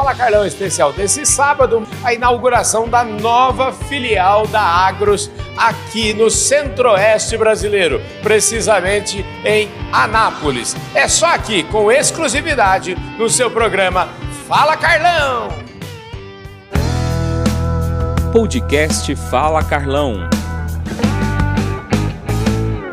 Fala Carlão especial desse sábado, a inauguração da nova filial da Agros aqui no Centro-Oeste brasileiro, precisamente em Anápolis. É só aqui, com exclusividade, no seu programa Fala Carlão! Podcast Fala Carlão.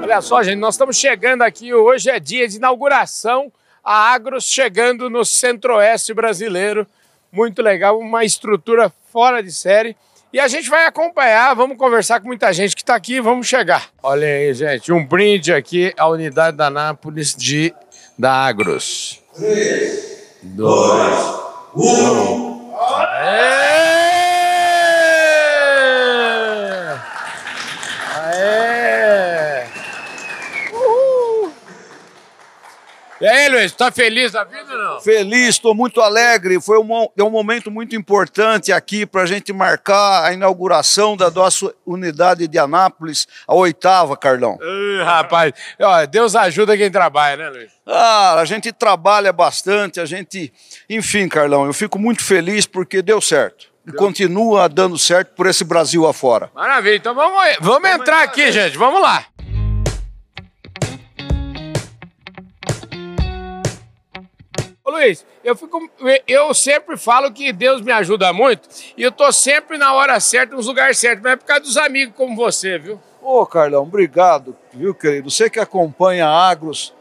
Olha só, gente, nós estamos chegando aqui, hoje é dia de inauguração, a Agros chegando no Centro-Oeste brasileiro. Muito legal, uma estrutura fora de série. E a gente vai acompanhar, vamos conversar com muita gente que está aqui, vamos chegar. Olha aí, gente, um brinde aqui à unidade da Nápoles de, da Agros. 3, 2, 1. Aê! Aê! E aí, Luiz, tá feliz da vida ou não? Feliz, estou muito alegre. Foi um, é um momento muito importante aqui para a gente marcar a inauguração da nossa unidade de Anápolis, a oitava, Carlão. Uh, rapaz, ó, Deus ajuda quem trabalha, né, Luiz? Ah, a gente trabalha bastante, a gente. Enfim, Carlão, eu fico muito feliz porque deu certo. E continua dando certo por esse Brasil afora. Maravilha, então vamos, vamos, entrar aqui, gente, vamos lá. Luiz, eu, fico, eu sempre falo que Deus me ajuda muito e eu tô sempre na hora certa, nos lugares certos, mas é por causa dos amigos como você, viu? Ô, Carlão, obrigado, viu, querido? Você que acompanha a Agros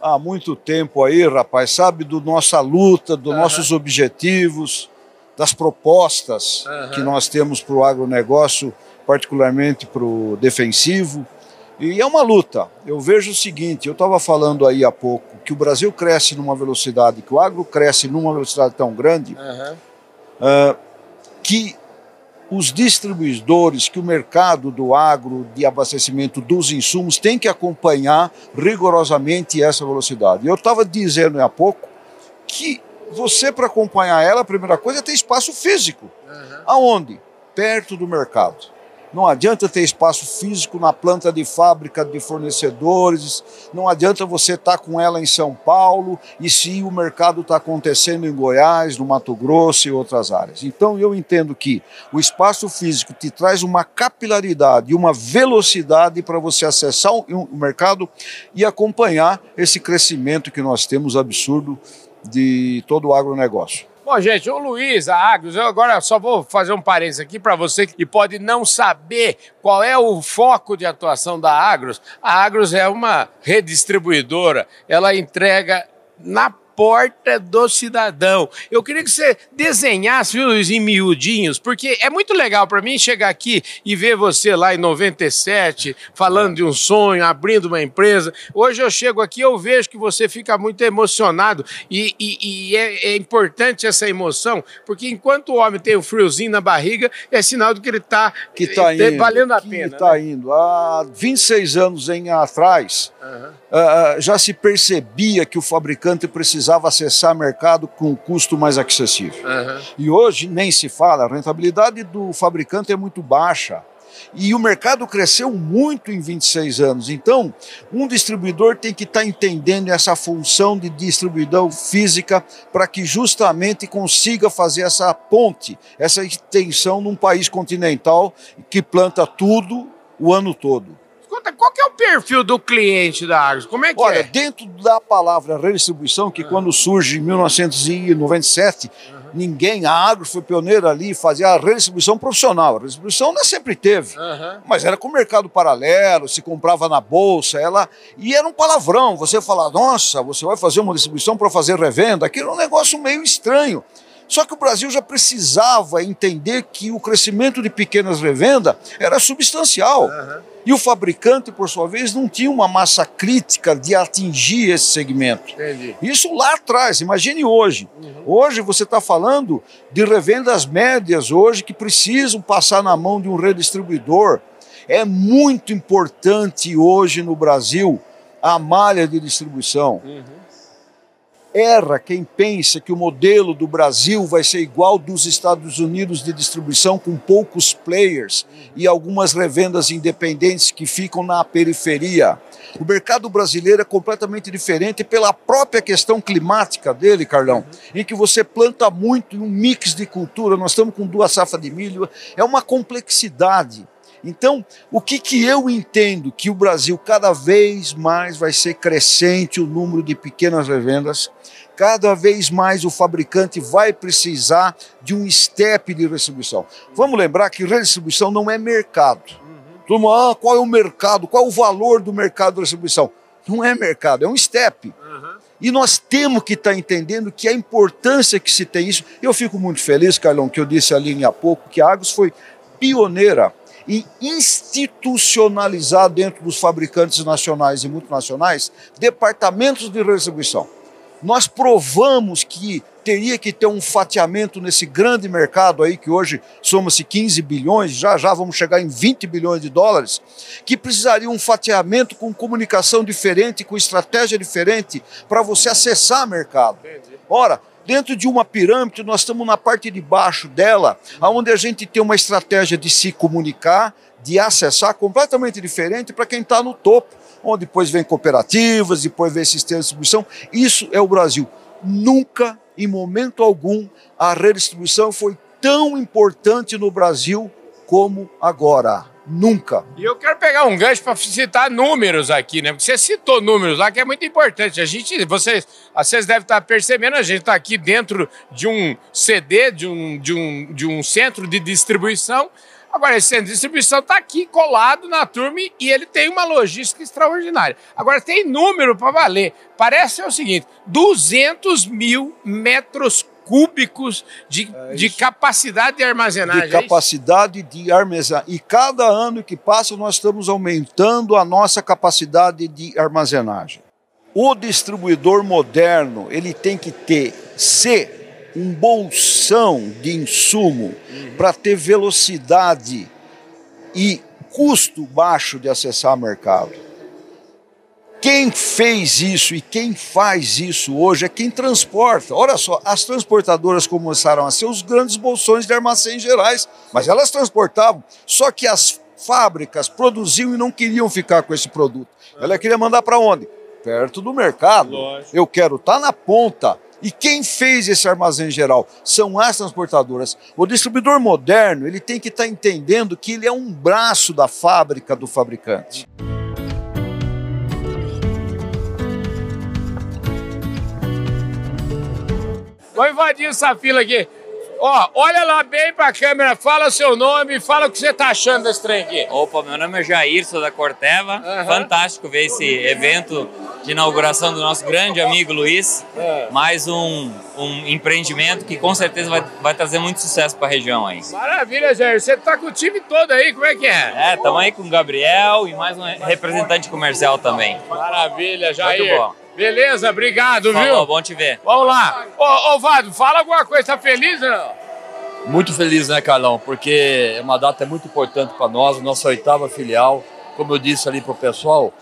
há muito tempo aí, rapaz, sabe do nossa luta, dos uhum. nossos objetivos, das propostas uhum. que nós temos para o agronegócio, particularmente para o defensivo. E é uma luta. Eu vejo o seguinte: eu estava falando aí há pouco que o Brasil cresce numa velocidade, que o agro cresce numa velocidade tão grande, uhum. uh, que os distribuidores, que o mercado do agro de abastecimento dos insumos tem que acompanhar rigorosamente essa velocidade. Eu estava dizendo há pouco que você, para acompanhar ela, a primeira coisa é ter espaço físico. Uhum. Aonde? Perto do mercado. Não adianta ter espaço físico na planta de fábrica de fornecedores, não adianta você estar tá com ela em São Paulo e se o mercado está acontecendo em Goiás, no Mato Grosso e outras áreas. Então eu entendo que o espaço físico te traz uma capilaridade e uma velocidade para você acessar o mercado e acompanhar esse crescimento que nós temos absurdo de todo o agronegócio. Bom, gente, o Luiz, a Agros, eu agora só vou fazer um parênteses aqui para você que pode não saber qual é o foco de atuação da Agros. A Agros é uma redistribuidora, ela entrega na porta do cidadão. Eu queria que você desenhasse os em miudinhos, porque é muito legal para mim chegar aqui e ver você lá em 97 falando de um sonho, abrindo uma empresa. Hoje eu chego aqui eu vejo que você fica muito emocionado e, e, e é, é, importante essa emoção, porque enquanto o homem tem o um friozinho na barriga, é sinal de que ele está que tá eh, indo, valendo a que pena. Está né? indo. Há 26 anos em atrás, uhum. uh, já se percebia que o fabricante precisava precisava acessar mercado com custo mais acessível. Uhum. E hoje nem se fala, a rentabilidade do fabricante é muito baixa. E o mercado cresceu muito em 26 anos. Então, um distribuidor tem que estar tá entendendo essa função de distribuição física para que justamente consiga fazer essa ponte, essa extensão num país continental que planta tudo o ano todo qual que é o perfil do cliente da Agros? Como é que Olha, é? dentro da palavra redistribuição, que uhum. quando surge em 1997, uhum. ninguém, a Agros foi pioneira ali, fazia a redistribuição profissional. A redistribuição não sempre teve, uhum. mas era com mercado paralelo, se comprava na bolsa, ela e era um palavrão. Você falar, nossa, você vai fazer uma distribuição para fazer revenda, aquilo é um negócio meio estranho. Só que o Brasil já precisava entender que o crescimento de pequenas revendas era substancial. Uhum. E o fabricante, por sua vez, não tinha uma massa crítica de atingir esse segmento. Entendi. Isso lá atrás, imagine hoje. Uhum. Hoje você está falando de revendas médias hoje que precisam passar na mão de um redistribuidor. É muito importante hoje no Brasil a malha de distribuição. Uhum Erra quem pensa que o modelo do Brasil vai ser igual dos Estados Unidos de distribuição, com poucos players e algumas revendas independentes que ficam na periferia. O mercado brasileiro é completamente diferente pela própria questão climática dele, Carlão, em que você planta muito um mix de cultura. Nós estamos com duas safras de milho, é uma complexidade. Então, o que, que eu entendo que o Brasil cada vez mais vai ser crescente o número de pequenas revendas, cada vez mais o fabricante vai precisar de um step de redistribuição. Vamos lembrar que redistribuição não é mercado. Mundo, ah, qual é o mercado? Qual é o valor do mercado de distribuição? Não é mercado, é um step. Uhum. E nós temos que estar tá entendendo que a importância que se tem isso. Eu fico muito feliz, Carlão, que eu disse ali há pouco, que a Agos foi pioneira em institucionalizar dentro dos fabricantes nacionais e multinacionais departamentos de distribuição. Nós provamos que teria que ter um fatiamento nesse grande mercado aí, que hoje somos 15 bilhões, já já vamos chegar em 20 bilhões de dólares, que precisaria um fatiamento com comunicação diferente, com estratégia diferente, para você acessar mercado. Ora, dentro de uma pirâmide, nós estamos na parte de baixo dela, onde a gente tem uma estratégia de se comunicar, de acessar completamente diferente para quem está no topo, onde depois vem cooperativas, depois vem sistemas de distribuição. Isso é o Brasil. Nunca em momento algum, a redistribuição foi tão importante no Brasil como agora. Nunca. E eu quero pegar um gancho para citar números aqui, né? Porque você citou números lá que é muito importante. A gente, vocês, vocês devem estar percebendo, a gente está aqui dentro de um CD, de um, de um, de um centro de distribuição Agora, esse centro de distribuição está aqui colado na turma e ele tem uma logística extraordinária. Agora, tem número para valer. Parece ser o seguinte: 200 mil metros cúbicos de, é de capacidade de armazenagem. De é capacidade de armazenagem. E cada ano que passa, nós estamos aumentando a nossa capacidade de armazenagem. O distribuidor moderno, ele tem que ter, ser um bolsão de insumo uhum. para ter velocidade e custo baixo de acessar mercado. Quem fez isso e quem faz isso hoje é quem transporta. Olha só, as transportadoras começaram a ser os grandes bolsões de armazéns gerais, mas elas transportavam. Só que as fábricas produziam e não queriam ficar com esse produto. Ela queria mandar para onde? Perto do mercado. Lógico. Eu quero estar tá na ponta. E quem fez esse armazém geral? São as transportadoras. O distribuidor moderno ele tem que estar tá entendendo que ele é um braço da fábrica do fabricante. Vou invadir essa fila aqui. Ó, olha lá bem pra câmera, fala seu nome, fala o que você tá achando desse trem aqui. Opa, meu nome é Jair, sou da Corteva. Uhum. Fantástico ver esse evento de inauguração do nosso grande amigo Luiz. É. Mais um, um empreendimento que com certeza vai, vai trazer muito sucesso para a região aí. Maravilha, Jair. Você tá com o time todo aí, como é que é? É, estamos aí com o Gabriel e mais um representante comercial também. Maravilha, Jair. Muito bom. Beleza, obrigado, Falou, viu? bom te ver. Vamos lá. Ô, ô Vado, fala alguma coisa, tá feliz ou não? Muito feliz, né, Carlão? Porque é uma data muito importante para nós, nossa oitava filial. Como eu disse ali pro pessoal,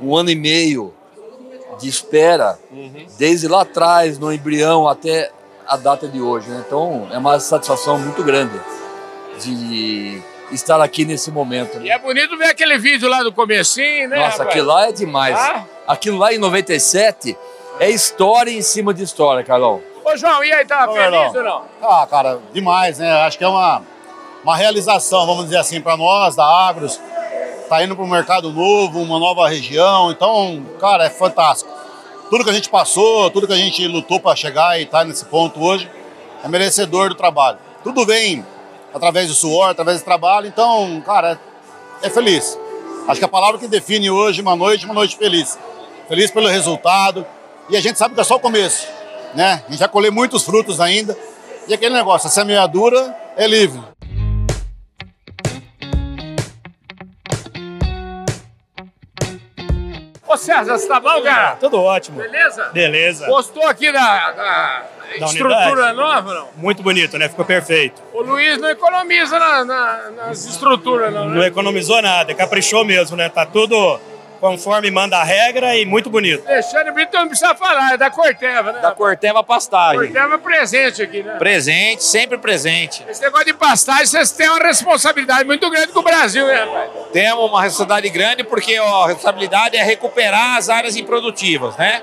um ano e meio de espera, uhum. desde lá atrás, no embrião, até a data de hoje. Né? Então, é uma satisfação muito grande de estar aqui nesse momento. Né? E é bonito ver aquele vídeo lá do comecinho, né? Nossa, rapaz? aquilo lá é demais. Ah? Aquilo lá em 97 é história em cima de história, Carlão. Ô, João, e aí, tá Ô, feliz ou não? Ah, cara, demais, né? Acho que é uma, uma realização, vamos dizer assim, para nós, da Agros. Tá indo para um mercado novo, uma nova região. Então, cara, é fantástico. Tudo que a gente passou, tudo que a gente lutou para chegar e estar tá nesse ponto hoje, é merecedor do trabalho. Tudo vem através do suor, através do trabalho. Então, cara, é, é feliz. Acho que a palavra que define hoje uma noite, uma noite feliz. Feliz pelo resultado. E a gente sabe que é só o começo, né? A gente vai colher muitos frutos ainda. E aquele negócio, a semeadura é livre. Ô César, você tá bom, cara? Tudo ótimo. Beleza? Beleza. Gostou aqui da, da, da estrutura nova, não? Muito bonito, né? Ficou perfeito. O Luiz não economiza na, na, nas estruturas, não, né? Não economizou nada, caprichou mesmo, né? Tá tudo conforme manda a regra e muito bonito. Alexandre Brito não precisa falar, é da Corteva, né? Da Corteva Pastagem. Corteva é presente aqui, né? Presente, sempre presente. Esse negócio de pastagem, vocês têm uma responsabilidade muito grande com o Brasil, né, rapaz? Temos uma responsabilidade grande porque ó, a responsabilidade é recuperar as áreas improdutivas, né?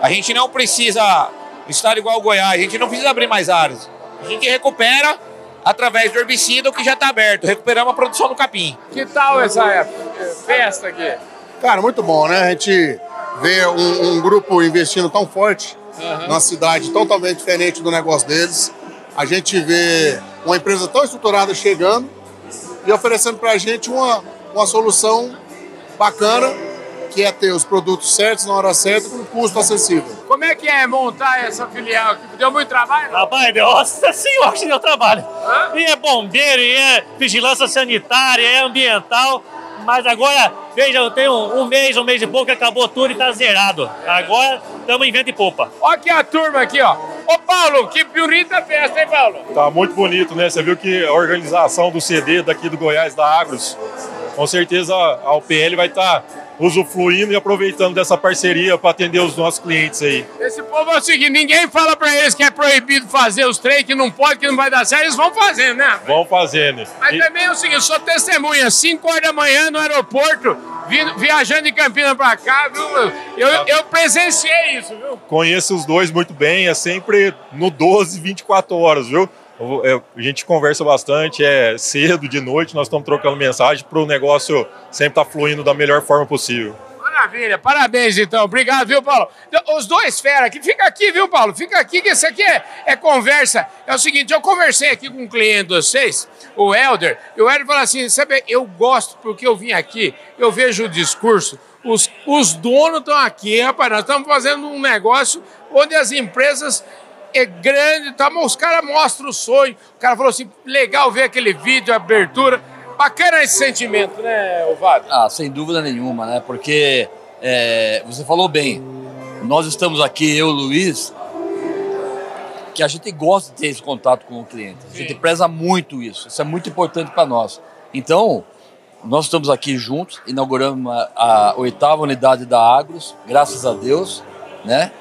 A gente não precisa, estado igual o Goiás, a gente não precisa abrir mais áreas. A gente recupera através do herbicida o que já está aberto. Recuperamos a produção do capim. Que tal essa época, festa aqui? Cara, muito bom, né? A gente vê um, um grupo investindo tão forte uhum. numa cidade totalmente diferente do negócio deles. A gente vê uma empresa tão estruturada chegando e oferecendo para a gente uma, uma solução bacana, que é ter os produtos certos na hora certa com custo acessível. Como é que é montar essa filial aqui? Deu muito trabalho? Rapaz, nossa senhora que deu trabalho. Hã? E é bombeiro, e é vigilância sanitária, é ambiental mas agora, veja, eu tenho um mês, um mês e pouco, acabou tudo e tá zerado. Agora estamos em vento e popa. Olha aqui a turma aqui, ó. Ô Paulo, que bonita festa, hein, Paulo? Tá muito bonito, né? Você viu que a organização do CD daqui do Goiás, da Agros, com certeza a UPL vai estar tá usufruindo e aproveitando dessa parceria para atender os nossos clientes aí. Esse povo é o seguinte, ninguém fala para eles que é proibido fazer os trem, que não pode, que não vai dar certo, eles vão fazendo, né? Vão fazendo. Mas e... também é o seguinte, sou testemunha, 5 horas da manhã no aeroporto, viajando de Campinas para cá, viu? Eu, eu presenciei isso, viu? Conheço os dois muito bem, é sempre no 12, 24 horas, viu? É, a gente conversa bastante, é cedo, de noite, nós estamos trocando mensagem para o negócio sempre estar tá fluindo da melhor forma possível. Maravilha, parabéns então. Obrigado, viu, Paulo? Então, os dois fera aqui, fica aqui, viu, Paulo? Fica aqui, que isso aqui é, é conversa. É o seguinte, eu conversei aqui com um cliente de vocês, o Helder, e o Helder falou assim: sabe, eu gosto porque eu vim aqui, eu vejo o discurso, os, os donos estão aqui, rapaz, nós estamos fazendo um negócio onde as empresas é grande, tá, os caras mostram o sonho. O cara falou assim: legal ver aquele vídeo, a abertura. Bacana esse sentimento, né, Ovado? Ah, sem dúvida nenhuma, né? Porque é, você falou bem, nós estamos aqui, eu e o Luiz, que a gente gosta de ter esse contato com o cliente. A gente Sim. preza muito isso, isso é muito importante para nós. Então, nós estamos aqui juntos, inauguramos a, a oitava unidade da Agros, graças a Deus, né?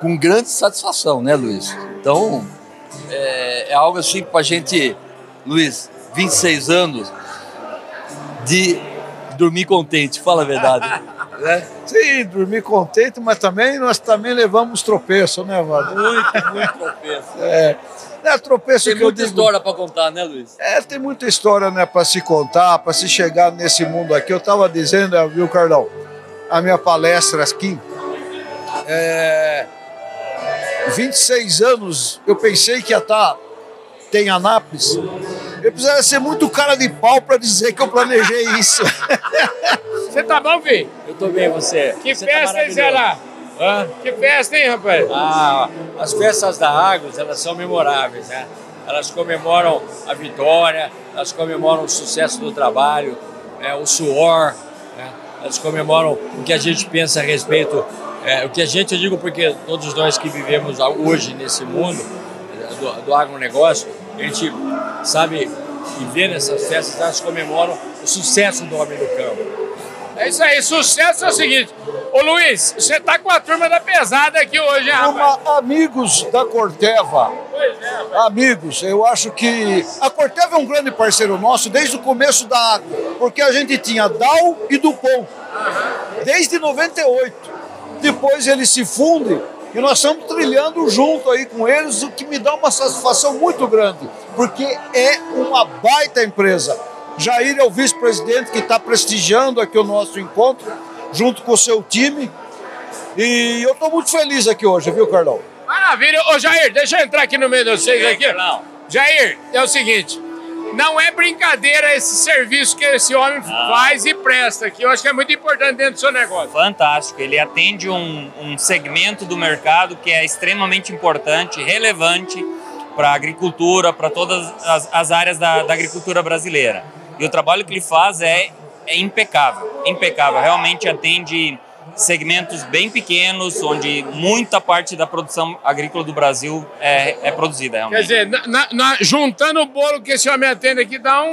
Com grande satisfação, né, Luiz? Então, é, é algo assim para a gente, Luiz, 26 anos, de dormir contente, fala a verdade. né? Sim, dormir contente, mas também nós também levamos tropeço, né, Vado? Muito, muito tropeço. É. É, tropeço tem muita digo, história para contar, né, Luiz? É, tem muita história né, para se contar, para se chegar nesse mundo aqui. Eu estava dizendo, viu, Carlão, a minha palestra aqui, é, 26 anos, eu pensei que ia estar. Tá, tem Anápolis. Eu precisava ser muito cara de pau para dizer que eu planejei isso. Você tá bom, Vi? Eu tô bem, você. Que você tá festa, tá hein, Zé lá? Hã? Que festa, hein, rapaz? Ah, as festas da Agros, elas são memoráveis, né? Elas comemoram a vitória, elas comemoram o sucesso do trabalho, é, o suor, né? elas comemoram o que a gente pensa a respeito é, o que a gente, eu digo porque todos nós que vivemos hoje nesse mundo é, do, do agronegócio, a gente sabe e vê nessas festas, elas comemoram o sucesso do homem do campo. É isso aí, sucesso é o seguinte. Ô Luiz, você tá com a turma da pesada aqui hoje, hein, Uma, amigos da Corteva. Pois é, amigos, eu acho que a Corteva é um grande parceiro nosso desde o começo da água, porque a gente tinha Dow e Dupont, desde 98 depois eles se fundem e nós estamos trilhando junto aí com eles, o que me dá uma satisfação muito grande, porque é uma baita empresa. Jair é o vice-presidente que está prestigiando aqui o nosso encontro, junto com o seu time. E eu estou muito feliz aqui hoje, viu, Carlão? Maravilha. Ô, Jair, deixa eu entrar aqui no meio de vocês aqui. Jair, é o seguinte, não é brincadeira esse serviço que esse homem Não. faz e presta aqui. Eu acho que é muito importante dentro do seu negócio. Fantástico. Ele atende um, um segmento do mercado que é extremamente importante, relevante para a agricultura, para todas as, as áreas da, da, agricultura brasileira. E o trabalho que ele faz é, é impecável, impecável. Realmente atende segmentos bem pequenos, onde muita parte da produção agrícola do Brasil é, é produzida. Realmente. Quer dizer, na, na, juntando o bolo que esse homem atende aqui, dá um.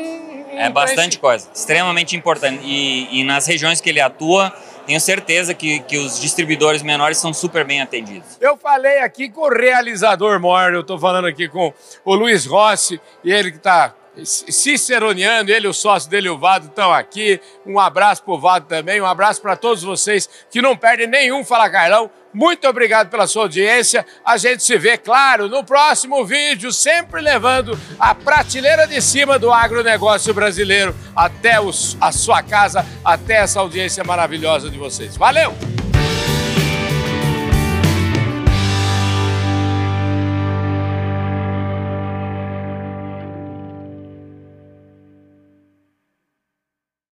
um é bastante coisa, extremamente importante. E, e, nas regiões que ele atua, tenho certeza que, que os distribuidores menores são super bem atendidos. Eu falei aqui com o realizador maior, eu estou falando aqui com o Luiz Rossi, e ele que está ciceroniano, ele o sócio dele, o Vado, estão aqui. Um abraço para o Vado também, um abraço para todos vocês que não perdem nenhum Fala Carlão. Muito obrigado pela sua audiência. A gente se vê, claro, no próximo vídeo, sempre levando a prateleira de cima do agronegócio brasileiro até os, a sua casa, até essa audiência maravilhosa de vocês. Valeu!